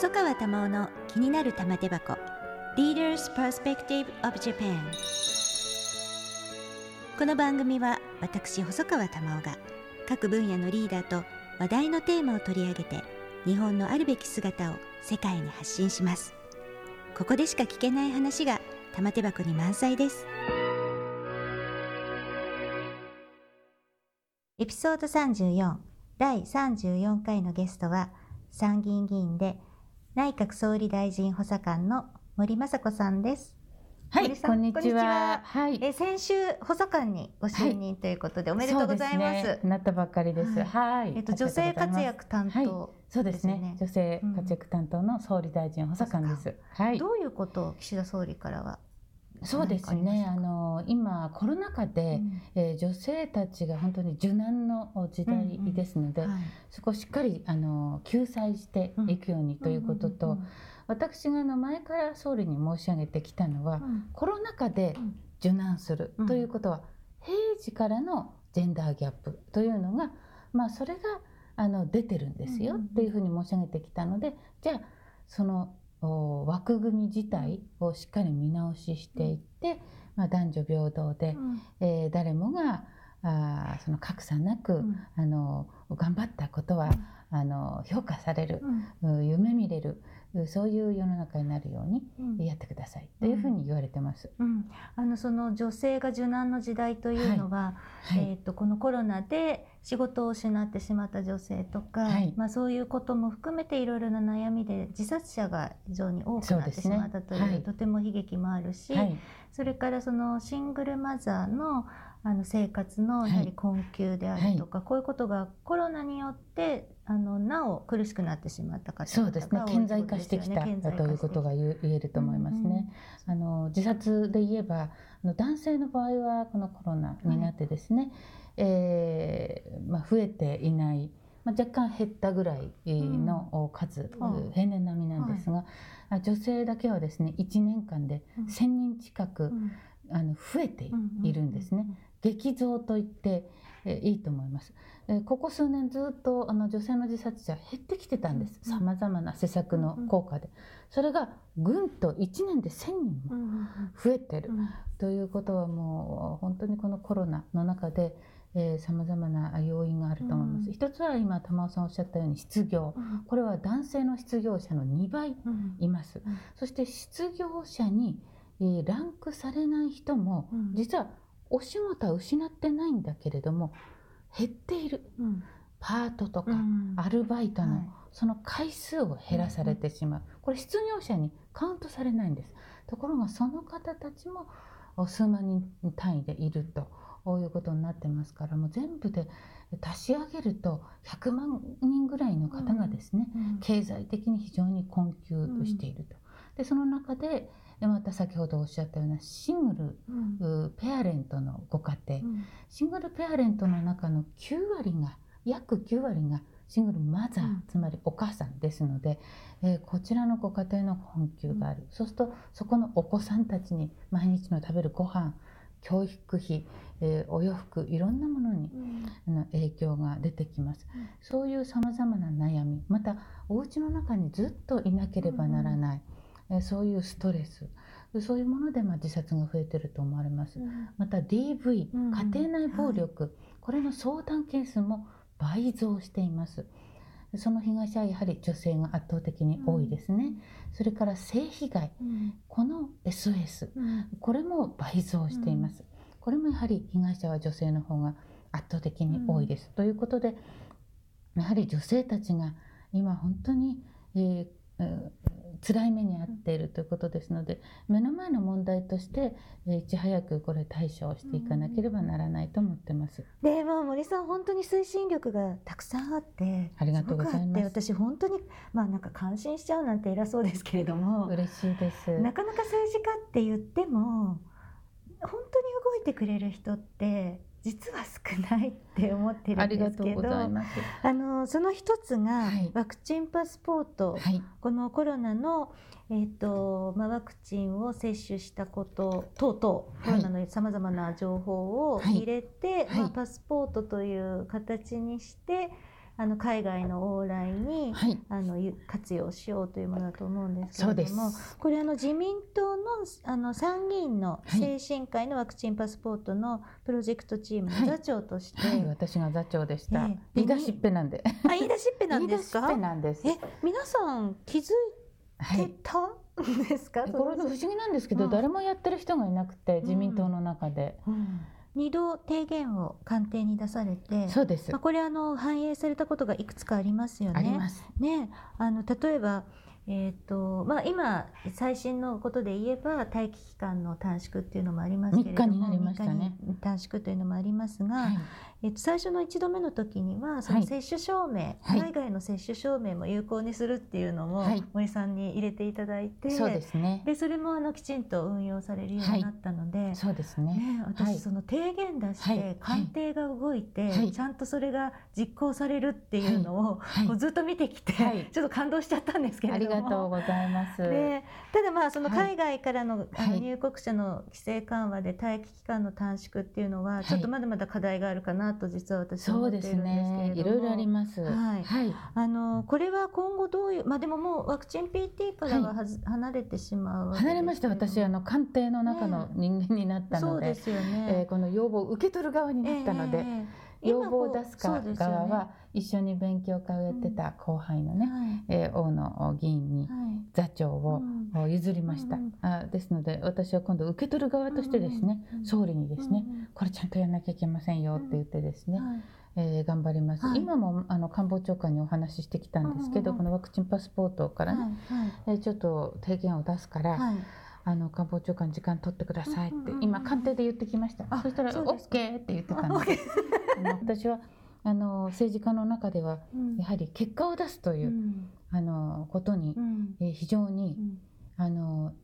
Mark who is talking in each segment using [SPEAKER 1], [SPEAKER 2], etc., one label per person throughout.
[SPEAKER 1] 細川珠緒の気になる玉手箱。Leaders Perspective of Japan この番組は私細川珠緒が各分野のリーダーと話題のテーマを取り上げて日本のあるべき姿を世界に発信します。ここでしか聞けない話が玉手箱に満載です。エピソード34第34回のゲストは参議院議員で内閣総理大臣補佐官の森雅子さんです。
[SPEAKER 2] はい、こんにちは。
[SPEAKER 1] はい、え先週補佐官にご就任ということで、おめでとうございます。ね、
[SPEAKER 2] なったばっかりです。はい。
[SPEAKER 1] えっと女性活躍担当、
[SPEAKER 2] そうですね。女性活躍担当の総理大臣補佐官です。
[SPEAKER 1] はい。どういうことを岸田総理からは
[SPEAKER 2] そうですね。あの今コロナ禍で、うん、えー、女性たちが本当に受難の時代ですので、うんうんはい、そこをしっかりあの救済していくようにということと、私があの前から総理に申し上げてきたのは、コロナ禍で受難するということは、平時からのジェンダーギャップというのが、まあ、それがあの出てるんですよっていうふうに申し上げてきたのでじゃあその枠組み自体をしっかり見直ししていって、まあ、男女平等で、うん、えー、誰もがあその格差なく、うん、あの頑張ったことは、うん、あの評価される、夢見れるそういう世の中になるようにやってくださいというふうに言われてます。
[SPEAKER 1] うん、あのその女性が受難の時代というのは、はい。はい、えっ、とこのコロナで仕事を失ってしまった女性とか、はい、まあそういうことも含めていろいろな悩みで自殺者が非常に多くなってしまったという、ね、とても悲劇もあるし、それからそのシングルマザーのあの生活のやはり困窮であるとか、はい、こういうことがコロナによってあのなお苦しくなってしまった方
[SPEAKER 2] そうですね。顕在化してきたということが言えると思いますね。うんうん、あの自殺で言えば男性の場合はこのコロナになってですね、はい、えー、まあ、増えていない、まあ、若干減ったぐらいの数、うん、平年並みなんですが、はい、女性だけはですね1年間で1,000人近く、あの増えているんですね。激増と言っていいと思います。ここ数年ずっとあの女性の自殺者減ってきてたんです。さまざまな施策の効果で。それがぐんと1年で1,000人も増えてる。ということはもう本当にこのコロナの中でさまざまな要因があると思います。一つは今玉尾さんおっしゃったように失業。これは男性の失業者の2倍います。そして失業者にランクされない人も実はお仕事は失ってないんだけれども減っている、うん、パートとかアルバイトのその回数を減らされてしまう、これ失業者にカウントされないんです。ところがその方たちも数万人単位でいるということになってますからもう全部で足し上げると100万人ぐらいの方がですね、経済的に非常に困窮していると。でその中ででまた先ほどおっしゃったようなシングル、うん、ペアレントのご家庭、うん、シングルペアレントの中の9割が約9割がシングルマザー、うん、つまりお母さんですので、えー、こちらのご家庭の困窮がある、そうするとそこのお子さんたちに毎日の食べるご飯教育費、えー、お洋服いろんなものに、うん、の影響が出てきます、うん、そういうさまざまな悩みまたお家の中にずっといなければならない、えそういうストレス。そういうものでまあ自殺が増えてると思われます、うん、また DV、うん、家庭内暴力、はい、これの相談件数も倍増しています。その被害者はやはり女性が圧倒的に多いですね、うん、それから性被害、この SOS、これも倍増しています、これもやはり被害者は女性の方が圧倒的に多いです、ということでやはり女性たちが今本当に、えー、辛い目に遭っているということですので目の前の問題としていち早くこれ対処をしていかなければならないと思ってます。
[SPEAKER 1] でも森さん本当に推進力がたくさんあって
[SPEAKER 2] ありがとうございます
[SPEAKER 1] 私本当にまあなんか感心しちゃうなんて偉そうですけれども
[SPEAKER 2] 嬉しいです
[SPEAKER 1] なかなか政治家って言っても本当に動いてくれる人って実は少ないって思ってるんですけどあのその一つがワクチンパスポート、はい、このコロナの、えーとまあ、ワクチンを接種したこと等々、コロナのさまざまな情報を入れて、はい、まあ、パスポートという形にしてあの海外の往来に、はい、あの活用しようというものだと思うんですけれどもこれあの自民党のあの参議院の精神科医のワクチンパスポートのプロジェクトチームの座長として、
[SPEAKER 2] はい、はい、私が座長でした、えー、言い出しっぺなんで。
[SPEAKER 1] あ言い出しっぺなんですか？え皆さん気づいてた、はい、ですか？
[SPEAKER 2] これ不思議なんですけど、うん、誰もやってる人がいなくて自民党の中で。うんうん
[SPEAKER 1] 2度提言を官邸に出されて
[SPEAKER 2] そうです、
[SPEAKER 1] まあ、これあの反映されたことがいくつかありますよね。あ
[SPEAKER 2] ります。
[SPEAKER 1] ねあの例えばえーとまあ、今、最新のことで言えば待機期間の短縮っていうのもありますけれども
[SPEAKER 2] 3日になりましたね
[SPEAKER 1] 短縮というのもありますが、はい、えっと、最初の1度目の時にはその接種証明、はい、海外の接種証明も有効にするっていうのも森さんに入れていただいて、
[SPEAKER 2] そうですね。
[SPEAKER 1] でそれもあのきちんと運用されるようになったので、
[SPEAKER 2] そうですね。ね
[SPEAKER 1] 私その提言出して官邸が動いて、ちゃんとそれが実行されるっていうのを、こうずっと見てきて、ちょっと感動しちゃったんですけれども。
[SPEAKER 2] ありがとうございます。
[SPEAKER 1] でただまあその海外からの,、あの入国者の規制緩和で待機期間の短縮っていうのはちょっとまだまだ課題があるかなと実は私
[SPEAKER 2] そうですね。いろいろあります。
[SPEAKER 1] はい。はい、あのこれは今後どういうまあでももうワクチン PT からははず、はい、離れてしまう
[SPEAKER 2] 離れました。私あの官邸の中の人間になったので、
[SPEAKER 1] ね、そうですよね。
[SPEAKER 2] えー、この要望を受け取る側になったので。えー要望を出すか側は一緒に勉強会をやってた後輩のね、うんえー、大野議員に座長を譲りました、うん、あですので私は今度受け取る側としてですね、総理にですね、これちゃんとやらなきゃいけませんよって言ってですね、えー、頑張ります、はい、今もあの官房長官にお話ししてきたんですけど、うんうん、このワクチンパスポートからね、はい。はい、えー、ちょっと提言を出すから、はい、あの官房長官時間取ってくださいって、今官邸で言ってきました。そしたら OK って言ってたんです私はあの政治家の中ではやはり結果を出すという、うん、あのことに、うん、えー、非常に、あの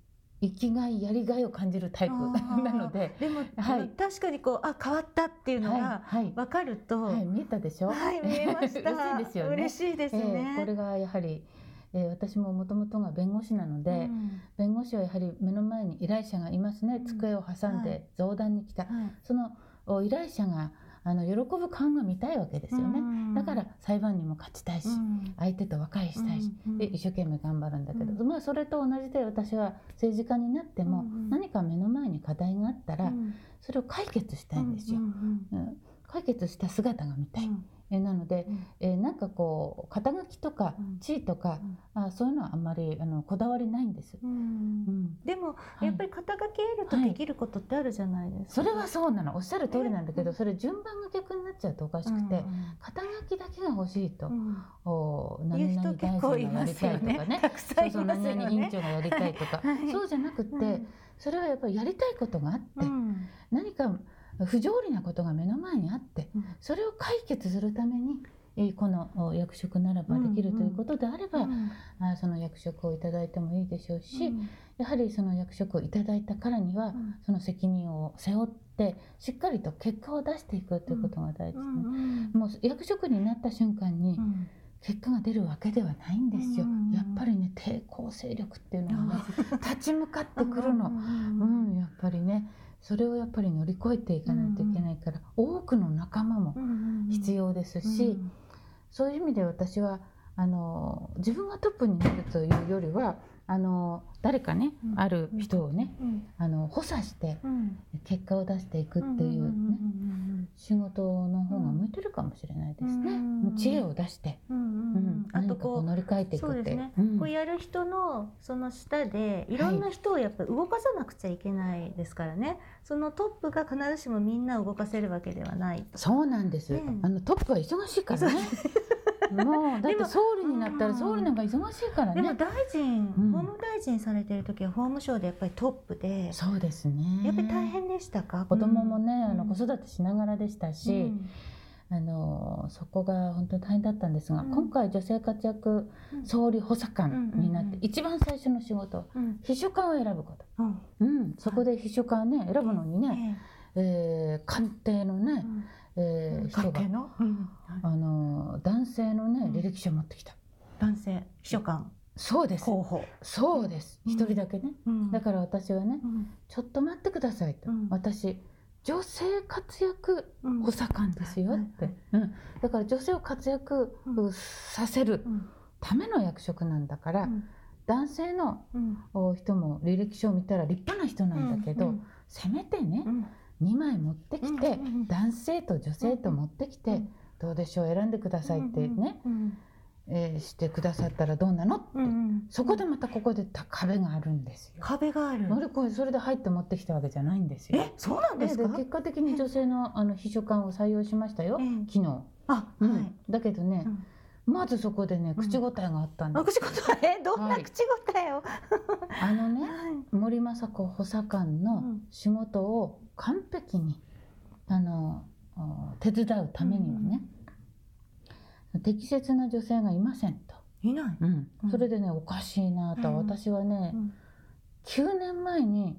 [SPEAKER 2] 生きがいやりがいを感じるタイプ なので
[SPEAKER 1] でも、はい、確かにこうあ変わったっていうのが分かると、はい
[SPEAKER 2] はい、見えたでしょ？
[SPEAKER 1] はい見えました。
[SPEAKER 2] 嬉しいですよね。
[SPEAKER 1] 嬉しいですね、
[SPEAKER 2] えー、これがやはりえー、私ももともとが弁護士なので、うん、弁護士はやはり目の前に依頼者がいますね、机を挟んで増談に来た、はい、その依頼者があの喜ぶ感が見たいわけですよね、だから裁判にも勝ちたいし、相手と和解したいし、で一生懸命頑張るんだけど、まあそれと同じで私は政治家になっても、何か目の前に課題があったら、それを解決したいんですよ。解決した姿が見たい。えなので、うん、えー、なんかこう肩書きとか地位とか、うん、あそういうのはあんまりあのこだわりないんです、うん、う
[SPEAKER 1] ん、でも、はい、やっぱり肩書き得るとできることってあるじゃないです
[SPEAKER 2] か、はい、それはそうなの。おっしゃる通りなんだけど、それ順番が逆になっちゃうとおかしくて、肩書きだけが欲しいと、うん、
[SPEAKER 1] お何々大臣がやりたいとかね。
[SPEAKER 2] そうそう何々委員長がやりたいとか、はい、そうじゃなくて、それはやっぱりやりたいことがあって、何か不条理なことが目の前にあって、それを解決するためにこの役職ならばできるということであれば、うん。うん、その役職をいただいてもいいでしょうし、うん、やはりその役職をいただいたからには、うん、その責任を背負ってしっかりと結果を出していくということが大事ですね。もう役職になった瞬間に、結果が出るわけではないんですよ、やっぱりね抵抗勢力っていうのがね立ち向かってくるの、うんやっぱりねそれをやっぱり乗り越えていかないといけないから、多くの仲間も必要ですし、そういう意味で私はあの自分がトップになるというよりはあの誰かね、うん、ある人をね、うん、あの補佐して結果を出していくっていうね、仕事の方が向いてるかもしれないですね。知恵を出して、うん。あとこう乗り換えていくって
[SPEAKER 1] ね、こうやる人のその下でいろんな人をやっぱり動かさなくちゃいけないですからね、はい、そのトップが必ずしもみんな動かせるわけではない
[SPEAKER 2] そうなんです、あのトップは忙しいからね。もうだって総理になったら総理なんか忙しいからね。
[SPEAKER 1] でも大臣、うん、法務大臣されてる時は法務省でやっぱりトップで。
[SPEAKER 2] そうですね。
[SPEAKER 1] やっぱり大変でしたか？
[SPEAKER 2] 子供もね、あの子育てしながらでしたし。うん。あのそこが本当に大変だったんですが、うん、今回女性活躍総理補佐官になって、一番最初の仕事、うん、秘書官を選ぶこと、うん、うん、そこで秘書官ね選ぶのにね、えー、えー、官邸のね、えー、人が、あの男性のね履歴書を持ってきた。
[SPEAKER 1] 男性秘書官。
[SPEAKER 2] そうです。
[SPEAKER 1] 候補。
[SPEAKER 2] そうです。一、人だけね、だから私はね、ちょっと待ってくださいと、私女性活躍補佐官ですよって、うん、だから女性を活躍させるための役職なんだから、男性の人も履歴書を見たら立派な人なんだけど、せめてね、2枚持ってきて、男性と女性と持ってきて、どうでしょう選んでくださいってね、えー、してくださったらどうなのって、うんうん、そこでまたここで壁があるんですよ。
[SPEAKER 1] 壁がある。
[SPEAKER 2] 乗り越えそれで入って持ってきたわけじゃないんですよ。
[SPEAKER 1] え、そうなんですか？
[SPEAKER 2] 結果的に女性のあの秘書官を採用しましたよ。昨日。
[SPEAKER 1] あ、
[SPEAKER 2] うん、だけどね。まずそこでね口答えがあったんです。
[SPEAKER 1] 口答え？どんな口答えを、
[SPEAKER 2] あのね、森雅子補佐官の仕事を完璧にあの手伝うためにはね、適切な女性がいませんと。
[SPEAKER 1] いない、
[SPEAKER 2] うん、それでねおかしいなと、私はね、うん、9年前に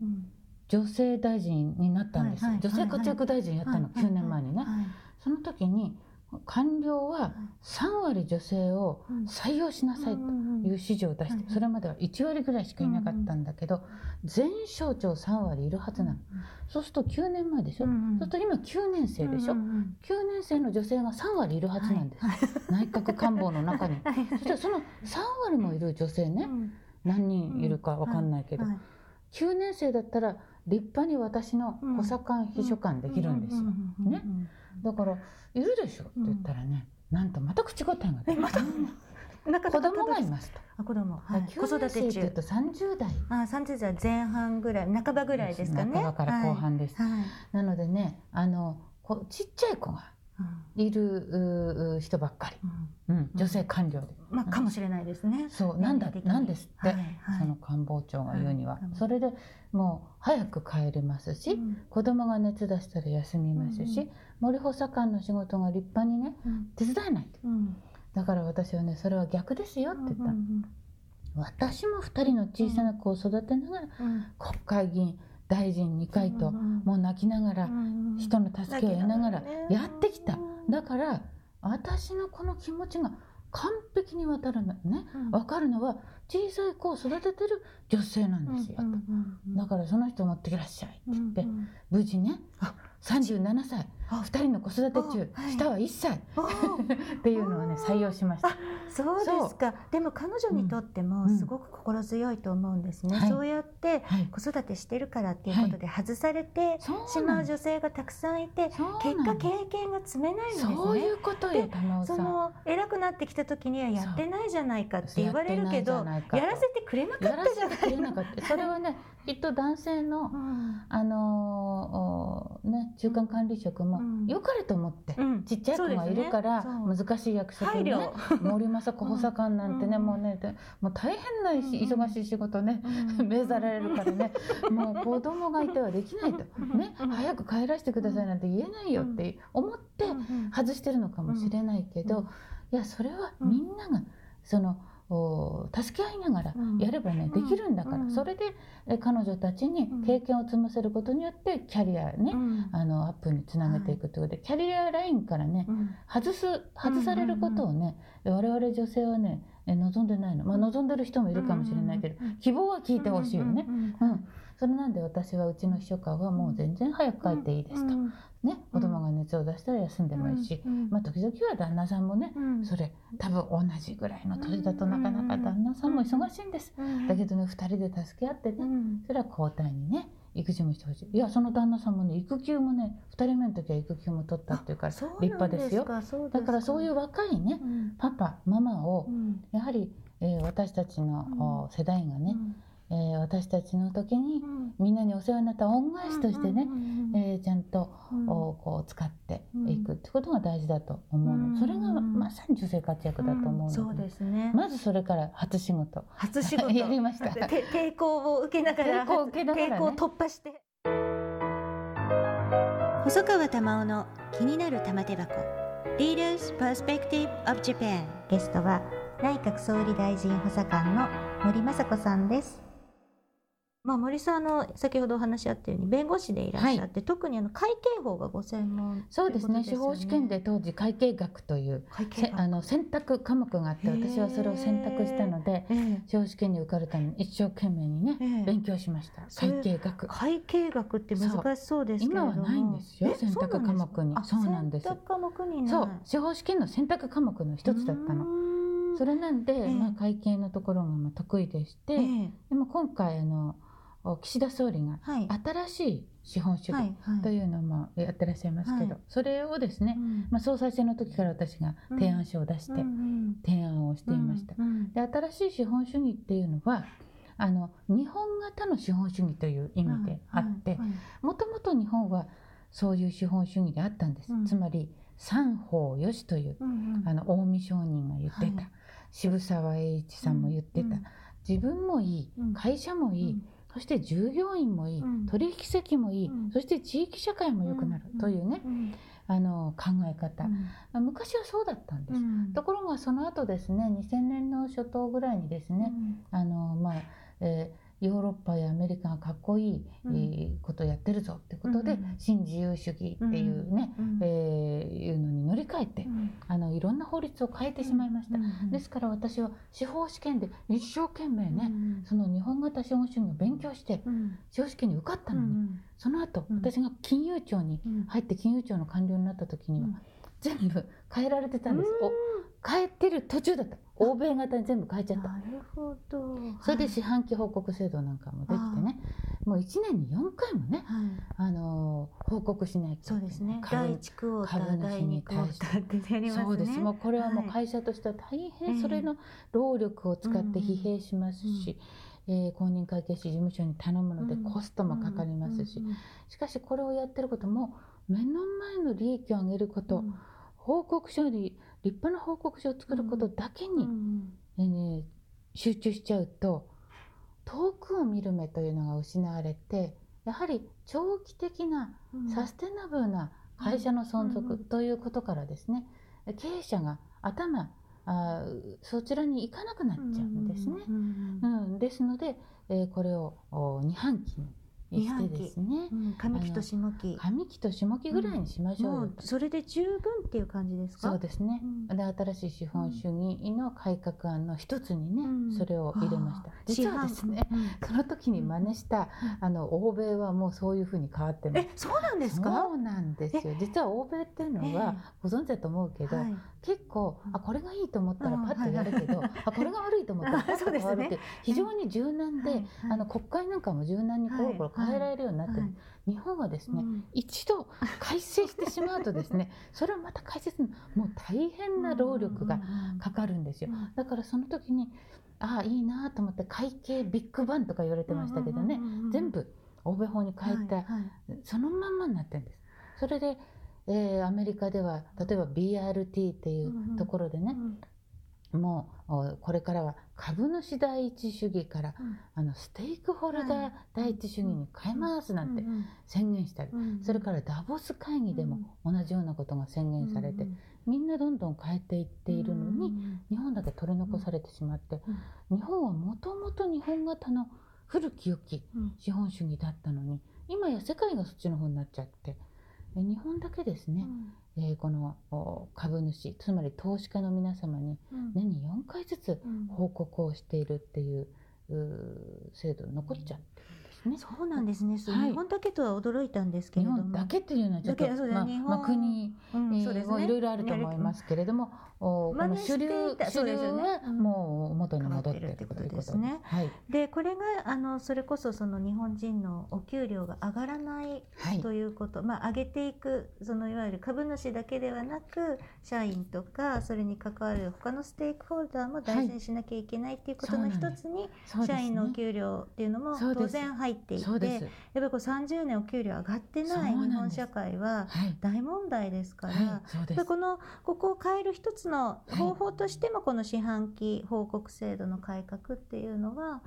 [SPEAKER 2] 女性大臣になったんです、女性活躍大臣やったの、9年前にね、その時に官僚は3割女性を採用しなさいという指示を出してそれまでは1割ぐらいしかいなかったんだけど全省庁3割いるはずなの。そうすると9年前でしょ？そうすると今9年生でしょ？9年生の女性が3割いるはずなんです。内閣官房の中に。そしてその3割もいる女性ね。何人いるか分かんないけど9年生だったら立派に私の補佐官秘書官できるんですよ。ね？だから「いるでしょ」って言ったらね、なんとまた口答えが出て、また 子供がいますと。
[SPEAKER 1] あ子供、はい、
[SPEAKER 2] 子育て中。と三十代。
[SPEAKER 1] あ三十代前半ぐらい、半ばぐらいですかね。
[SPEAKER 2] 半ばから後半です。はい、なのでね、あのこちっちゃい子がいる人ばっかり、うん、女性官僚で、
[SPEAKER 1] まあかもしれないですね。
[SPEAKER 2] そうなんだなんですって、その官房長が言うには、それでもう早く帰れますし、うん、子供が熱出したら休みますし、森補佐官の仕事が立派にね、手伝えないと、だから私はねそれは逆ですよって言った、私も2人の小さな子を育てながら、国会議員大臣2回と、もう泣きながら、人の助けを得ながらやってきた、だから私のこの気持ちが完璧にわたるのね、分かるのは小さい子を育ててる女性なんですよ、だからその人を持ってきらっしゃいって言って、無事ね。37歳2人の子育て中、下は1歳 っていうのをね採用しました。
[SPEAKER 1] そうですか。でも彼女にとってもすごく心強いと思うんですね、そうやって子育てしてるからっていうことで外されてしまう女性がたくさんいて、結果経験が積めないんですね。
[SPEAKER 2] そういうことよ
[SPEAKER 1] その偉くなってきた時にはやってないじゃないかって言われるけどやらせてくれなかったじゃない。
[SPEAKER 2] それはねきっと男性の、あのね中間管理職も良かれと思って、ちっちゃい子がいるから難しい役職にね森政子補佐官なんてね、もうねもう大変な忙しい仕事ね、命ざられるからね。もう子供がいてはできないと、ね早く帰らせてくださいなんて言えないよって思って外してるのかもしれないけど、いやそれはみんながその。助け合いながらやればね、できるんだから、それで彼女たちに経験を積ませることによってキャリアね、あのアップにつなげていくということで、キャリアラインからね、外す外されることをね、我々女性はね望んでないの、まあ、望んでる人もいるかもしれないけど、希望は聞いてほしいよね。うんそれなんで私はうちの秘書官はもう全然早く帰っていいですと。ね、子供が熱を出したら休んでもいいし、まあ、時々は旦那さんもね、それ多分同じぐらいの年だとなかなか旦那さんも忙しいんです、だけどね2人で助け合ってね、それは交代にね育児もしてほしい。いやその旦那さんもね育休もね2人目の時は育休も取ったっていうから立派ですよ。だからそういう若いね、パパママを、やはり、えー、私たちの、世代がね、えー、私たちの時に、みんなにお世話になった恩返しとしてね、えー、ちゃんと、こう使っていくってことが大事だと思うの、それがまさに女性活躍だと思うので、
[SPEAKER 1] そうですね、
[SPEAKER 2] まずそれから初仕事。
[SPEAKER 1] 初仕事。
[SPEAKER 2] やりました。
[SPEAKER 1] 抵抗を受けながら抵抗を受けながら、ね、抵抗を突破して。細川玉緒の気になる玉手箱。Leaders Perspective of Japan ゲストは内閣総理大臣補佐官の森雅子さんですまあ、森さんの先ほどお話しあったように弁護士でいらっしゃって、はい、特にあの会計法がご専門、
[SPEAKER 2] ね、そうですね。司法試験で当時会計学というあの選択科目があって私はそれを選択したので司法試験に受かるために一生懸命にね勉強しました。会計学。
[SPEAKER 1] 会計学って難しそうですけど
[SPEAKER 2] 今はないんですよ選択科目に。そうなんです選
[SPEAKER 1] 択科目に
[SPEAKER 2] そう司法試験の選択科目の一つだったの。それなんで、まあ、会計のところがまあ得意でして、でも今回あの岸田総理が新しい資本主義というのもやってらっしゃいますけど、それをですね、まあ、総裁選の時から私が提案書を出して提案をしていました。で新しい資本主義っていうのはあの日本型の資本主義という意味であってもともと日本はそういう資本主義であったんです。つまり三法よしという、あの近江商人が言ってた、渋沢栄一さんも言ってた、自分もいい会社もいい、そして従業員もいい、取引先もいい、そして地域社会も良くなるというね、あの考え方、うん、昔はそうだったんです、うん、ところがその後ですね2000年の初頭ぐらいにですね、うん、あのまあ、えーヨーロッパやアメリカがかっこいい、うん、ことをやってるぞってことで、うん、新自由主義っていうね、うん、えー、いうのに乗り換えて、うん、あのいろんな法律を変えてしまいました、ですから私は司法試験で一生懸命ね、その日本型資本主義を勉強して、司法試験に受かったのに、その後、私が金融庁に入って金融庁の官僚になった時には、全部変えられてたんです。お変えてる途中だった。欧米型に全部変えちゃった。
[SPEAKER 1] なるほど。
[SPEAKER 2] それで四半期報告制度なんかもできてね。もう1年に4回もね、はい、あの報告しない
[SPEAKER 1] とそうですね。第1クォーター第2クォーターってやりますね。
[SPEAKER 2] そうです。もうこれはもう会社としては大変。それの労力を使って疲弊しますし、えー、公認会計士事務所に頼むのでコストもかかりますし、しかしこれをやってることも目の前の利益を上げること、うん。報告書に立派な報告書を作ることだけに、えー、集中しちゃうと遠くを見る目というのが失われてやはり長期的なサステナブルな会社の存続ということからですね経営者が頭あそちらに行かなくなっちゃうんですね。うん、ですので、えー、これを2半期にしてですね、
[SPEAKER 1] うん、上期と下期
[SPEAKER 2] 上期と下期ぐらいにしましょう、うん、
[SPEAKER 1] それで十分っていう感じですか？
[SPEAKER 2] そうですね、うん、で新しい資本主義の改革案の一つにね、それを入れました。実はですね、その時に真似した、あの欧米はもうそういうふうに変わってます。え
[SPEAKER 1] そうなんですか？
[SPEAKER 2] そうなんですよ。実は欧米っていうのはご存知だと思うけど、はい、結構あこれがいいと思ったらパッとやるけど、あこれが悪いと思ったらパッと変わるって非常に柔軟で、あの国会なんかも柔軟にコロコロ変えられるようになってる、はい、日本はですね、うん、一度改正してしまうとですね それをまた改正するのもう大変な労力がかかるんですよ、だからその時にああいいなと思って会計ビッグバンとか言われてましたけどね、全部欧米法に変えて、はいはい、そのまんまになってるんです。それでえー、アメリカでは例えば BRT っていうところでね、うんうん、もうこれからは株主第一主義から、うん、あのステークホルダー第一主義に変えますなんて宣言したり、それからダボス会議でも同じようなことが宣言されて、みんなどんどん変えていっているのに、日本だけ取り残されてしまって、日本はもともと日本型の古き良き資本主義だったのに今や世界がそっちの方になっちゃって。日本だけですね、うん、えー、この株主つまり投資家の皆様に年に4回ずつ報告をしているっていう,、制度残っちゃって
[SPEAKER 1] ですね。そうなんですね。はい、日本だけとは驚いたんですけれども。
[SPEAKER 2] 日本だけっていうのはちょっと、まあ、まあ、国、うん、そうですね、いろいろあると思いますけれども、おこの主流主流はもう元に戻ってるってことですね。
[SPEAKER 1] はい、でこれがあのそれこそその日本人のお給料が上がらないということ、はい、まあ上げていくそのいわゆる株主だけではなく社員とかそれに関わる他のステークホルダーも大事にしなきゃいけないっていうことの一つに、社員のお給料っていうのも当然入っていて、やっぱりこう30年お給料上がってない日本社会は大問題ですから、でこのここを変える一つの方法としてもこの四半期報告制度の改革っていうのは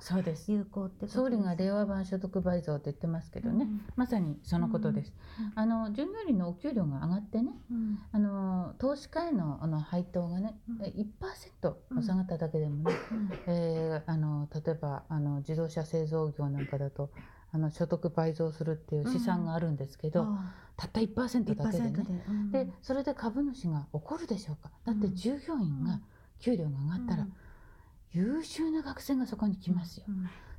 [SPEAKER 1] 有効ってことです
[SPEAKER 2] 総理が令和版所得倍増って言ってますけどね、うん、まさにそのことです。うん、あの従業員のお給料が上がってね、うん、あの投資家へのあの配当がね、うん、1%下がっただけでもね、うん、えー、であの例えばあの自動車製造業なんかだとあの所得倍増するっていう試算があるんですけど、うん、たった1%だけでね。で。うん、でそれで株主が怒るでしょうか？だって従業員が給料が上がったら、優秀な学生がそこに来ますよ、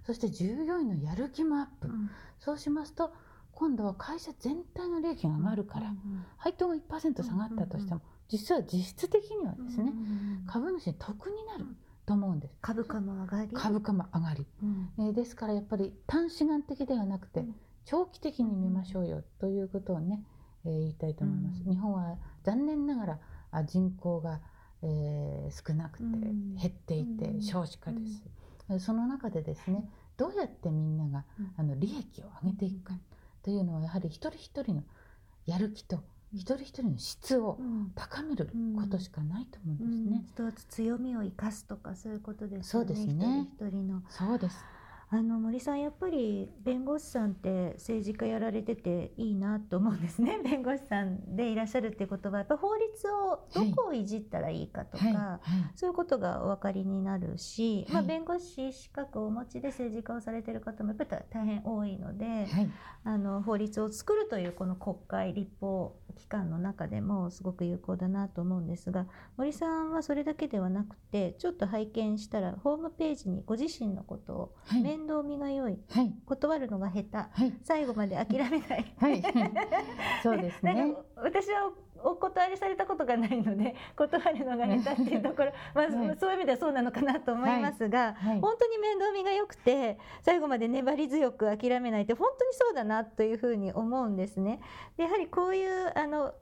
[SPEAKER 2] そして従業員のやる気もアップ、そうしますと今度は会社全体の利益が上がるから、配当が1%下がったとしても、実は実質的にはですね、株主に得になる。と思うんです。
[SPEAKER 1] 株価も上がり？
[SPEAKER 2] 株価も上がり、うん、えー、ですからやっぱり短視眼的ではなくて、長期的に見ましょうよということをね、えー、言いたいと思います、うん、日本は残念ながらあ人口が、えー、少なくて減っていて少子化です、うん、その中でですねどうやってみんながあの利益を上げていくかというのはやはり一人一人のやる気と一人一人の質を高めることしかないと思うんですね。
[SPEAKER 1] 一つ強みを生かすとかそういうことですね。
[SPEAKER 2] そうですね。
[SPEAKER 1] 一人一人の。
[SPEAKER 2] そうです。
[SPEAKER 1] あの森さんやっぱり弁護士さんって政治家やられてていいなと思うんですね。弁護士さんでいらっしゃるっていうことはやっぱ法律をどこをいじったらいいかとか、はいはい。はい、そういうことがお分かりになるし、まあ、弁護士資格をお持ちで政治家をされてる方もやっぱり大変多いので、あの法律を作るというこの国会立法期間の中でもすごく有効だなと思うんですが森さんはそれだけではなくてちょっと拝見したらホームページにご自身のことを、はい、面倒見が良い、はい、断るのが下手、はい、最後まで諦めない、はい、
[SPEAKER 2] そうですね。
[SPEAKER 1] 私はお断りされたことがないので断るのが下手っていうところ、まあ、そういう意味ではそうなのかなと思いますが、はい。はい、本当に面倒見が良くて最後まで粘り強く諦めないって本当にそうだなというふうに思うんですね。でやはりこういうあの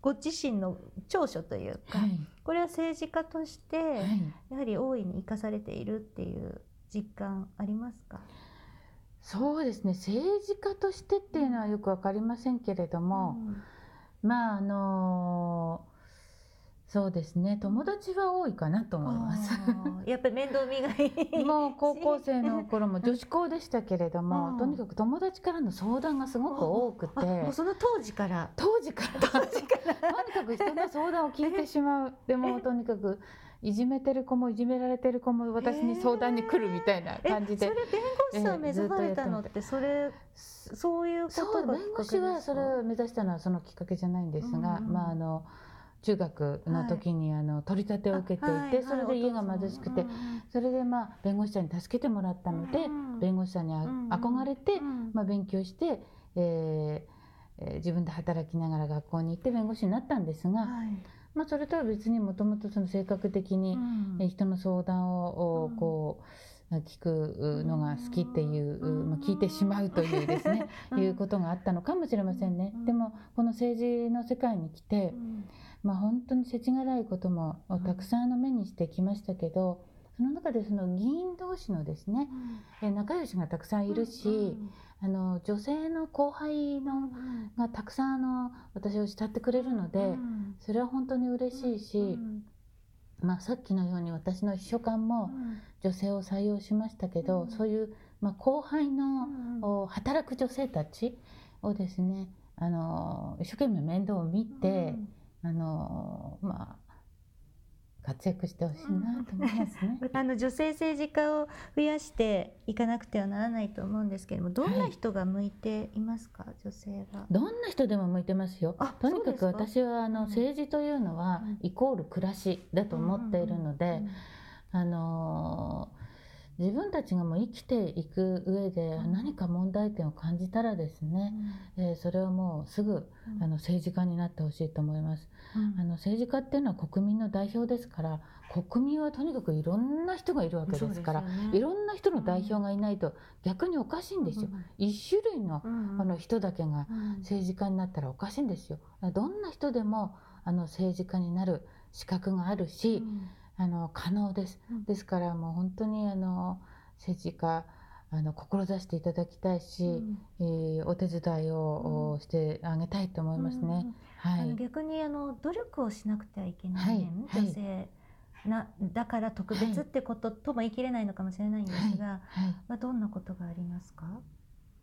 [SPEAKER 1] ご自身の長所というか、はい、これは政治家としてやはり大いに生かされているっていう実感ありますか？
[SPEAKER 2] そうですね。政治家としてっていうのはよく分かりませんけれども、うん。まああのそうですね。友達は多いかなと思います。
[SPEAKER 1] やっぱり面倒見がい
[SPEAKER 2] い。もう高校生の頃も女子校でしたけれども、とにかく友達からの相談がすごく多くて。も
[SPEAKER 1] うその当時から。
[SPEAKER 2] 当時から。当時から。とにかく人の相談を聞いてしまう。でもとにかくいじめてる子もいじめられてる子も私に相談に来るみたいな感じで、
[SPEAKER 1] それ弁護士さん目指されたのってそれそういうこと
[SPEAKER 2] が弁護士はそれを目指したのはそのきっかけじゃないんですが、まああの中学の時にあの取り立てを受けていて、それで家が貧しくて、それでまあ弁護士さんに助けてもらったので、弁護士さんに憧れて、まあ、勉強して、えー、自分で働きながら学校に行って弁護士になったんですが、まあ、それとは別にもともとその性格的に人の相談をこう聞くのが好きっていう、まあ、聞いてしまうというですね いうことがあったのかもしれませんね。でもこの政治の世界に来て、まあ、本当に世知辛いこともたくさんの目にしてきましたけどその中でその議員同士のですね、うん、仲良しがたくさんいるし、あの女性の後輩の、がたくさんあの私を慕ってくれるので、それは本当に嬉しいし、まあ、さっきのように私の秘書官も女性を採用しましたけど、そういう、まあ、後輩の、働く女性たちをですねあの一生懸命面倒を見て、あのまあ活躍してほしいなと思いますね。
[SPEAKER 1] あの女性政治家を増やしていかなくてはならないと思うんですけれども、どんな人が向いていますか、はい、女性が。
[SPEAKER 2] どんな人でも向いてますよ。とにかく私はあの政治というのはイコール暮らしだと思っているので、あの自分たちがもう生きていく上で何か問題点を感じたらですね、うん、えー、それはもうすぐ、あの政治家になってほしいと思います、うん、あの政治家っていうのは国民の代表ですから国民はとにかくいろんな人がいるわけですから、ね、いろんな人の代表がいないと逆におかしいんですよ、うん、一種類の,、あの人だけが政治家になったらおかしいんですよ。どんな人でもあの政治家になる資格があるし、あの可能です。ですからもう本当にあの政治家あの志していただきたいし、うん、えー、お手伝いを、うん、してあげたいと思いますね。
[SPEAKER 1] うん、はい、あの逆にあの努力をしなくてはいけない面、はい、女性なだから特別ってこととも言い切れないのかもしれないんですが、まあ、どんなことがありますか？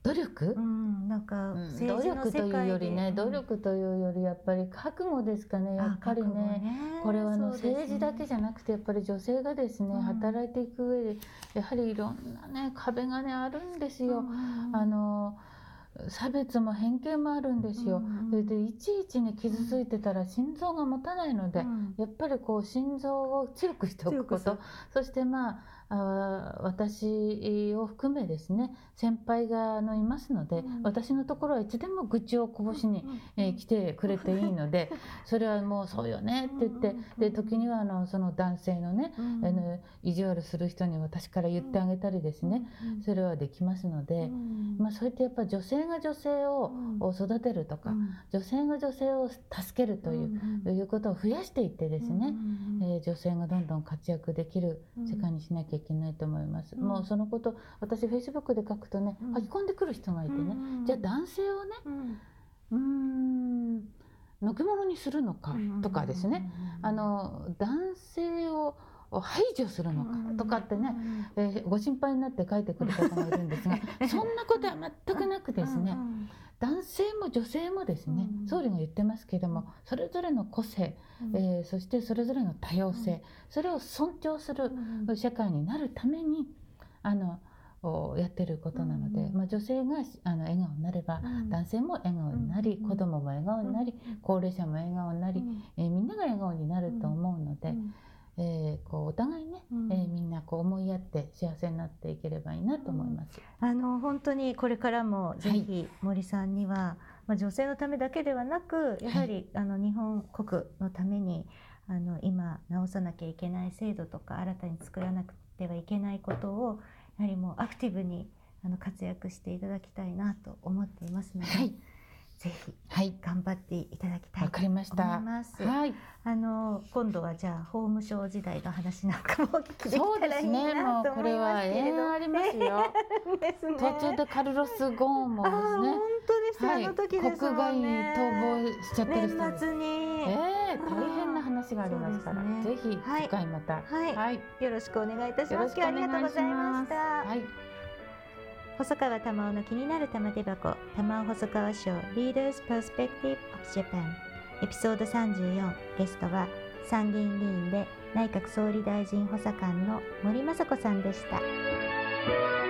[SPEAKER 2] 努力、
[SPEAKER 1] うん、なんか、
[SPEAKER 2] うん、努力というよりね、努力というよりやっぱり覚悟ですかねやっぱりね、ね、これはあの、ね、政治だけじゃなくてやっぱり女性がですね、うん、働いていく上でやはりいろんなね壁がねあるんですよ。あの差別も偏見もあるんですよ、うんうん、それでいちいちね傷ついてたら心臓が持たないので、うん、やっぱりこう心臓を強くしておくこと。そしてまああ私を含めですね先輩があのいますので、うん、私のところはいつでも愚痴をこぼしに、えー、来てくれていいので それはもうそうよねって言ってで時にはあのその男性のね、うん、あの意地悪する人に私から言ってあげたりですね、それはできますので、まあ、そうやってやっぱ女性が女性を育てるとか、女性が女性を助けるという,、いうことを増やしていってですね、えー、女性がどんどん活躍できる世界にしなきゃいけないと思います。もうそのこと私フェイスブックで書くとね書き込んでくる人がいてね、じゃあ男性をねうん。のけ者にするのかとかですね、あの男性を排除するのかとかってね、えー、ご心配になって書いてくる方がいるんですが そんなことは全くなくですね。男性も女性もですね、総理が言ってますけれどもそれぞれの個性、えー、そしてそれぞれの多様性、それを尊重する社会になるためにあのやってることなので、まあ、女性があの笑顔になれば、男性も笑顔になり、子供も笑顔になり、高齢者も笑顔になり、えー、みんなが笑顔になると思うので。えー、こうお互いね、うん、えー、みんなこう思いやって幸せになっていければいいなと思います。
[SPEAKER 1] うん、あの本当にこれからもぜひ森さんには、はい、まあ、女性のためだけではなくやはり、はい、あの日本国のためにあの今直さなきゃいけない制度とか新たに作らなくてはいけないことをやはりもうアクティブにあの活躍していただきたいなと思っていますので。はいぜひ、はい、頑張っていただきたいと思います。はい、あの今度はじゃあ法務省時代の話なんかもできたらいいなと思いますけれど。
[SPEAKER 2] ありますよ。ですね。途中でカルロスゴーンもですね。
[SPEAKER 1] 本当です、はい、あの時です
[SPEAKER 2] 国外に逃亡しちゃってる人
[SPEAKER 1] 年末に。
[SPEAKER 2] ええー、大変な話がありますから、ね、ぜひ次回また、
[SPEAKER 1] はい、はい、よろしくお願いいたします。今日ありがとうございました。はい。細川玉緒の気になる玉手箱玉緒細川賞 Leaders Perspective of Japan エピソード34ゲストは参議院議員で内閣総理大臣補佐官の森雅子さんでした。